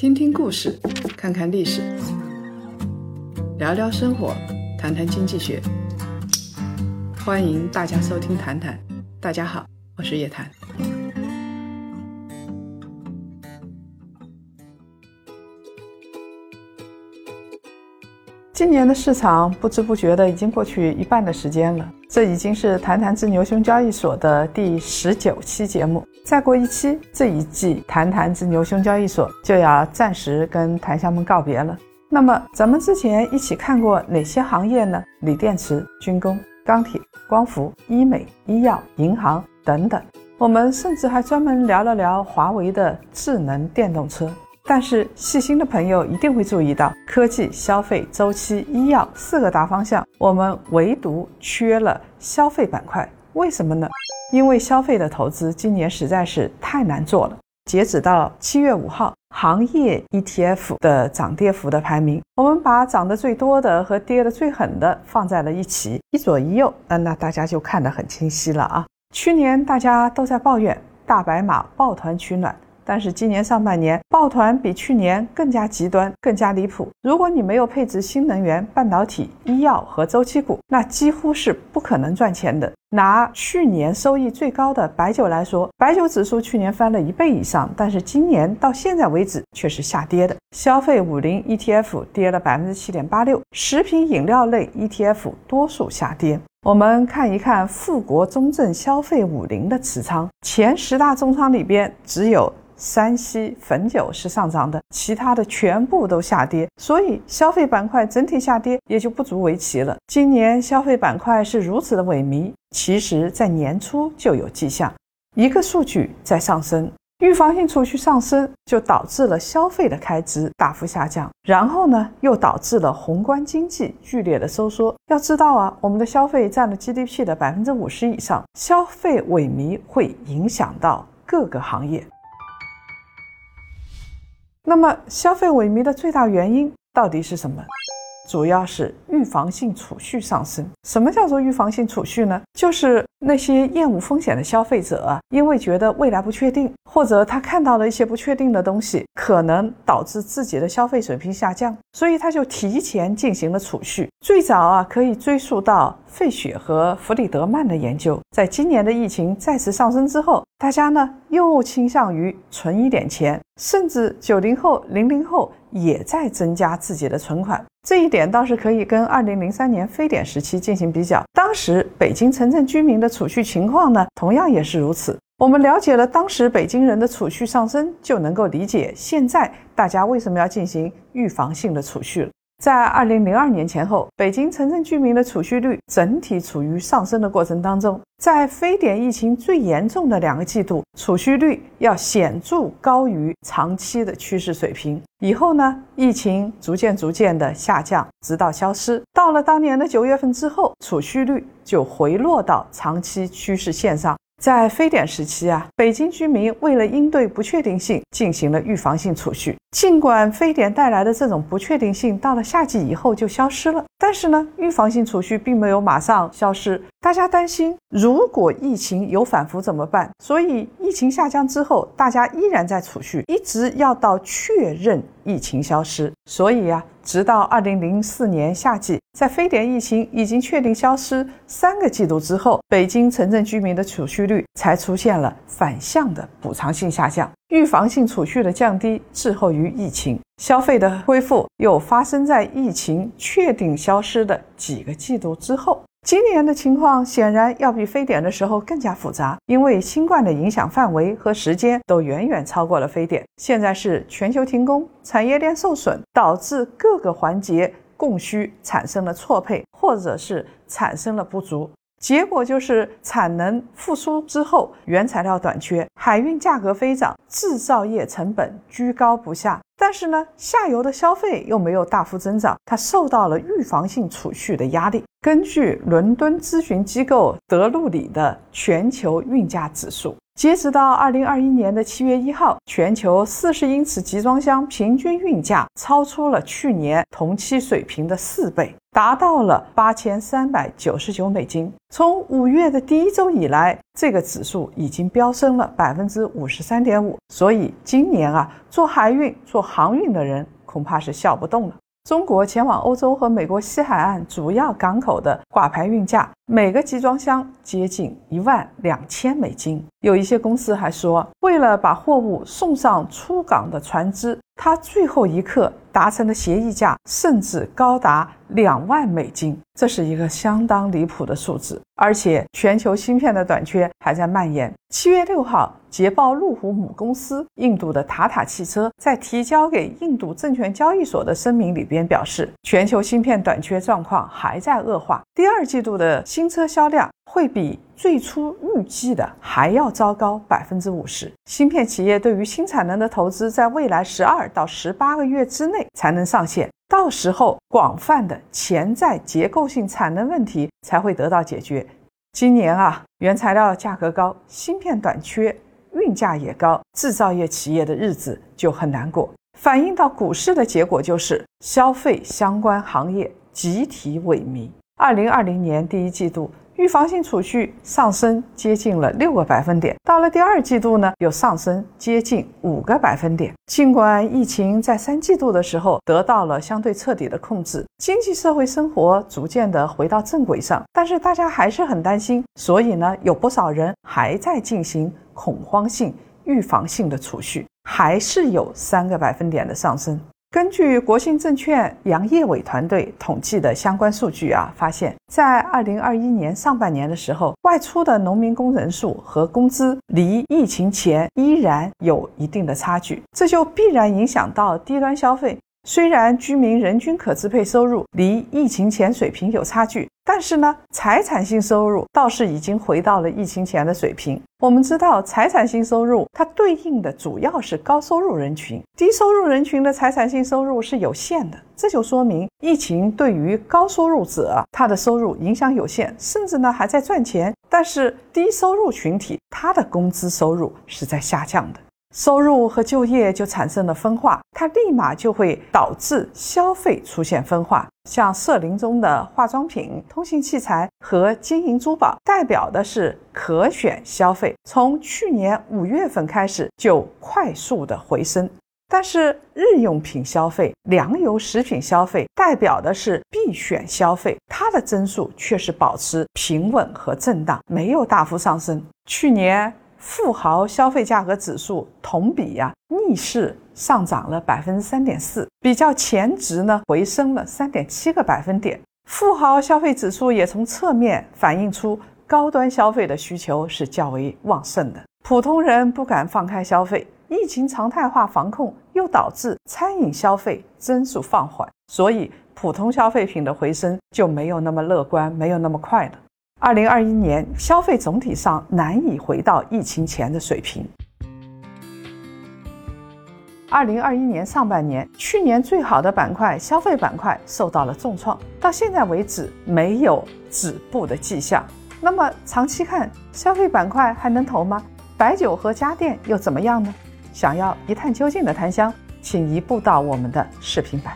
听听故事，看看历史，聊聊生活，谈谈经济学。欢迎大家收听《谈谈》，大家好，我是叶檀。今年的市场不知不觉的已经过去一半的时间了，这已经是谈谈之牛熊交易所的第十九期节目。再过一期，这一季谈谈之牛熊交易所就要暂时跟檀香们告别了。那么，咱们之前一起看过哪些行业呢？锂电池、军工、钢铁、光伏、医美、医药、银行等等。我们甚至还专门聊了聊华为的智能电动车。但是细心的朋友一定会注意到，科技、消费、周期、医药四个大方向，我们唯独缺了消费板块。为什么呢？因为消费的投资今年实在是太难做了。截止到七月五号，行业 ETF 的涨跌幅的排名，我们把涨得最多的和跌得最狠的放在了一起，一左一右，那那大家就看得很清晰了啊。去年大家都在抱怨大白马抱团取暖。但是今年上半年抱团比去年更加极端，更加离谱。如果你没有配置新能源、半导体、医药和周期股，那几乎是不可能赚钱的。拿去年收益最高的白酒来说，白酒指数去年翻了一倍以上，但是今年到现在为止却是下跌的。消费五零 ETF 跌了百分之七点八六，食品饮料类 ETF 多数下跌。我们看一看富国中证消费五零的持仓，前十大重仓里边只有。山西汾酒是上涨的，其他的全部都下跌，所以消费板块整体下跌也就不足为奇了。今年消费板块是如此的萎靡，其实在年初就有迹象，一个数据在上升，预防性储蓄上升，就导致了消费的开支大幅下降，然后呢，又导致了宏观经济剧烈的收缩。要知道啊，我们的消费占了 GDP 的百分之五十以上，消费萎靡会影响到各个行业。那么，消费萎靡的最大原因到底是什么？主要是预防性储蓄上升。什么叫做预防性储蓄呢？就是那些厌恶风险的消费者啊，因为觉得未来不确定，或者他看到了一些不确定的东西，可能导致自己的消费水平下降，所以他就提前进行了储蓄。最早啊，可以追溯到费雪和弗里德曼的研究。在今年的疫情再次上升之后，大家呢又倾向于存一点钱，甚至九零后、零零后也在增加自己的存款。这一点倒是可以跟二零零三年非典时期进行比较，当时北京城镇居民的储蓄情况呢，同样也是如此。我们了解了当时北京人的储蓄上升，就能够理解现在大家为什么要进行预防性的储蓄了。在二零零二年前后，北京城镇居民的储蓄率整体处于上升的过程当中。在非典疫情最严重的两个季度，储蓄率要显著高于长期的趋势水平。以后呢，疫情逐渐逐渐的下降，直到消失。到了当年的九月份之后，储蓄率就回落到长期趋势线上。在非典时期啊，北京居民为了应对不确定性，进行了预防性储蓄。尽管非典带来的这种不确定性到了夏季以后就消失了，但是呢，预防性储蓄并没有马上消失。大家担心，如果疫情有反复怎么办？所以疫情下降之后，大家依然在储蓄，一直要到确认疫情消失。所以呀。直到二零零四年夏季，在非典疫情已经确定消失三个季度之后，北京城镇居民的储蓄率才出现了反向的补偿性下降。预防性储蓄的降低滞后于疫情，消费的恢复又发生在疫情确定消失的几个季度之后。今年的情况显然要比非典的时候更加复杂，因为新冠的影响范围和时间都远远超过了非典。现在是全球停工，产业链受损，导致各个环节供需产生了错配，或者是产生了不足。结果就是产能复苏之后，原材料短缺，海运价格飞涨，制造业成本居高不下。但是呢，下游的消费又没有大幅增长，它受到了预防性储蓄的压力。根据伦敦咨询机构德路里的全球运价指数，截止到二零二一年的七月一号，全球四十英尺集装箱平均运价超出了去年同期水平的四倍。达到了八千三百九十九美金。从五月的第一周以来，这个指数已经飙升了百分之五十三点五。所以今年啊，做海运、做航运的人恐怕是笑不动了。中国前往欧洲和美国西海岸主要港口的挂牌运价，每个集装箱接近一万两千美金。有一些公司还说，为了把货物送上出港的船只，它最后一刻达成的协议价甚至高达两万美金，这是一个相当离谱的数字。而且，全球芯片的短缺还在蔓延。七月六号。捷豹路虎母公司印度的塔塔汽车在提交给印度证券交易所的声明里边表示，全球芯片短缺状况还在恶化，第二季度的新车销量会比最初预计的还要糟糕百分之五十。芯片企业对于新产能的投资，在未来十二到十八个月之内才能上线，到时候广泛的潜在结构性产能问题才会得到解决。今年啊，原材料价格高，芯片短缺。运价也高，制造业企业的日子就很难过。反映到股市的结果就是消费相关行业集体萎靡。二零二零年第一季度，预防性储蓄上升接近了六个百分点，到了第二季度呢，又上升接近五个百分点。尽管疫情在三季度的时候得到了相对彻底的控制，经济社会生活逐渐的回到正轨上，但是大家还是很担心，所以呢，有不少人还在进行。恐慌性、预防性的储蓄还是有三个百分点的上升。根据国信证券杨业伟团队统计的相关数据啊，发现，在二零二一年上半年的时候，外出的农民工人数和工资离疫情前依然有一定的差距，这就必然影响到低端消费。虽然居民人均可支配收入离疫情前水平有差距，但是呢，财产性收入倒是已经回到了疫情前的水平。我们知道，财产性收入它对应的主要是高收入人群，低收入人群的财产性收入是有限的。这就说明，疫情对于高收入者他的收入影响有限，甚至呢还在赚钱，但是低收入群体他的工资收入是在下降的。收入和就业就产生了分化，它立马就会导致消费出现分化。像社林中的化妆品、通信器材和金银珠宝，代表的是可选消费，从去年五月份开始就快速的回升。但是日用品消费、粮油食品消费，代表的是必选消费，它的增速却是保持平稳和震荡，没有大幅上升。去年。富豪消费价格指数同比呀逆势上涨了百分之三点四，比较前值呢回升了三点七个百分点。富豪消费指数也从侧面反映出高端消费的需求是较为旺盛的，普通人不敢放开消费，疫情常态化防控又导致餐饮消费增速放缓，所以普通消费品的回升就没有那么乐观，没有那么快了。二零二一年消费总体上难以回到疫情前的水平。二零二一年上半年，去年最好的板块消费板块受到了重创，到现在为止没有止步的迹象。那么长期看，消费板块还能投吗？白酒和家电又怎么样呢？想要一探究竟的檀香，请移步到我们的视频版。